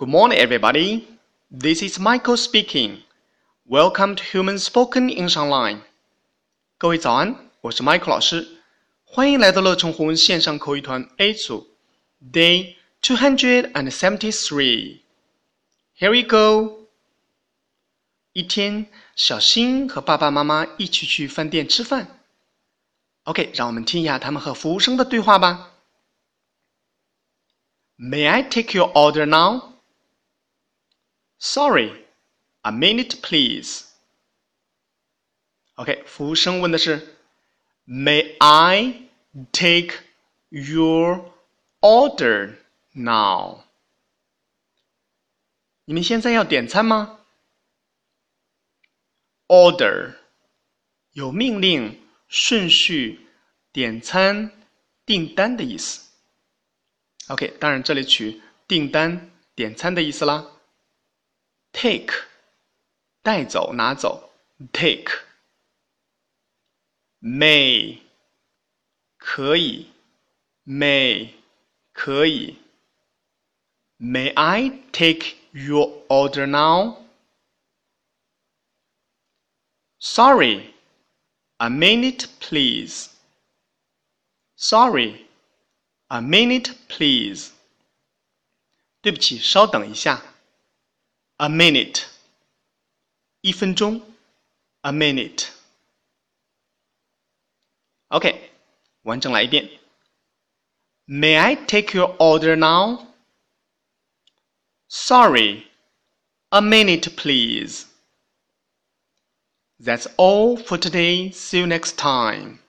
Good morning, everybody. This is Michael speaking. Welcome to Human Spoken English Online. 各位早安，我是 Michael 老师，欢迎来到乐成红线上口语团 A 组，Day two hundred and seventy-three. Here we go. 一天，小新和爸爸妈妈一起去饭店吃饭。OK，让我们听一下他们和服务生的对话吧。May I take your order now? Sorry, a minute, please. OK，服务生问的是，May I take your order now？你们现在要点餐吗？Order 有命令、顺序、点餐、订单的意思。OK，当然这里取订单、点餐的意思啦。 Take，带走、拿走。Take。May，可以。May，可以。May I take your order now? Sorry, a minute, please. Sorry. A minute, please. 对不起，稍等一下。 A minute，一分钟。A minute。OK，完整来一遍。May I take your order now? Sorry, a minute, please. That's all for today. See you next time.